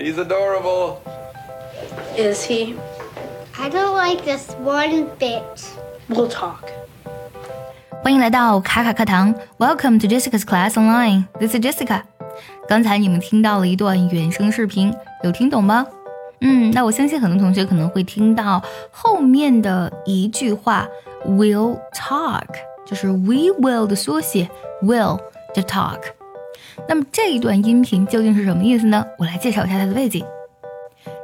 He's adorable. Is he? I don't like this one bit. We'll talk. 欢迎来到卡卡课堂，Welcome to Jessica's Class Online. This is Jessica. 刚才你们听到了一段原声视频，有听懂吗？嗯，那我相信很多同学可能会听到后面的一句话，will talk，就是 we will 的缩写，will 的 talk。 那么这一段音频究竟是什么意思呢？我来介绍一下它的背景。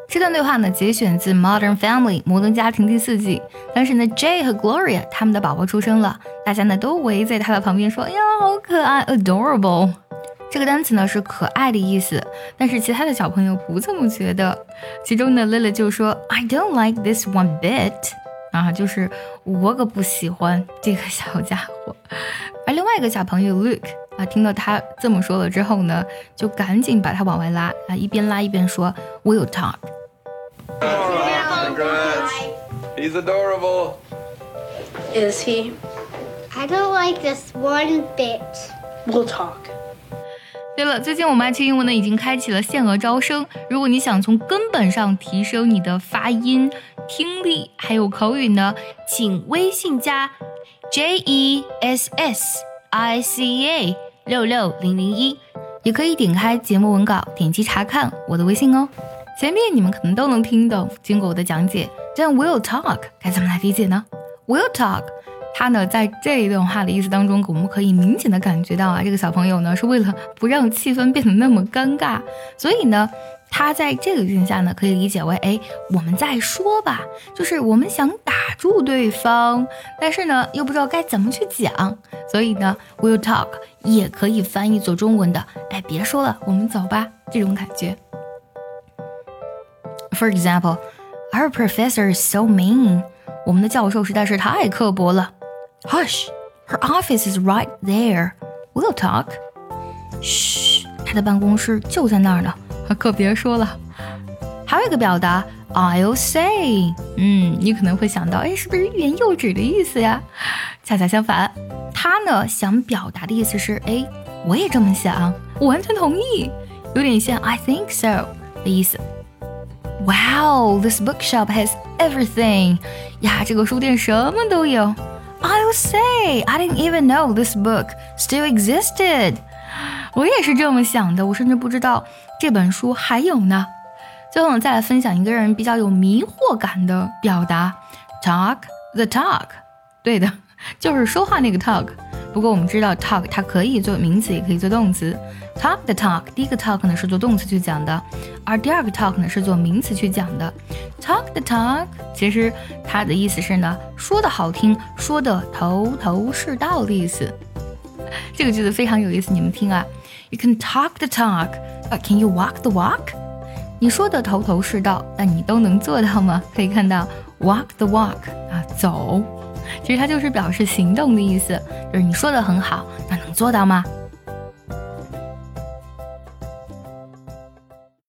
这段对话呢，节选自《Modern Family》摩登家庭第四季。当时呢，Jay 和 Gloria 他们的宝宝出生了，大家呢都围在他的旁边说：“哎呀，好可爱，adorable。”这个单词呢是可爱的意思，但是其他的小朋友不这么觉得。其中呢，Lily 就说：“I don't like this one bit。”啊，就是我可不喜欢这个小家伙。而另外一个小朋友 Luke 啊，听到他这么说了之后呢，就赶紧把他往外拉啊，一边拉一边说：“We'll talk。” Congrats. He's adorable. Is he? I don't like this one bit. We'll talk. 对了，最近我们爱趣英文呢已经开启了限额招生。如果你想从根本上提升你的发音、听力还有口语呢，请微信加 J E S S I C A 六六零零一，也可以点开节目文稿，点击查看我的微信哦。前面你们可能都能听懂，经过我的讲解，这样 will talk 该怎么来理解呢？will talk。他呢，在这一段话的意思当中，我们可以明显的感觉到啊，这个小朋友呢是为了不让气氛变得那么尴尬，所以呢，他在这个语境下呢，可以理解为，哎，我们再说吧，就是我们想打住对方，但是呢，又不知道该怎么去讲，所以呢，we'll talk 也可以翻译做中文的，哎，别说了，我们走吧，这种感觉。For example, our professor is so mean. 我们的教授实在是太刻薄了。Hush, her office is right there. We'll talk. 嘘，她的办公室就在那儿呢，可别说了。还有一个表达，I'll say。嗯，你可能会想到，哎，是不是欲言又止的意思呀？恰恰相反，他呢想表达的意思是，哎，我也这么想，我完全同意，有点像 I think so 的意思。Wow, this bookshop has everything. 呀，这个书店什么都有。I'll say, I didn't even know this book still existed. 我也是这么想的，我甚至不知道这本书还有呢。最后，我们再来分享一个让人比较有迷惑感的表达：talk the talk。对的，就是说话那个 talk。不过我们知道 talk 它可以做名词，也可以做动词。talk the talk，第一个 talk 呢是做动词去讲的，而第二个 talk 呢是做名词去讲的。talk the talk，其实它的意思是呢，说的好听，说的头头是道的意思。这个句子非常有意思，你们听啊，You can talk the talk，but can you walk the walk？你说的头头是道，那你都能做到吗？可以看到 walk the walk 啊，走。其实它就是表示行动的意思，就是你说的很好，那能做到吗？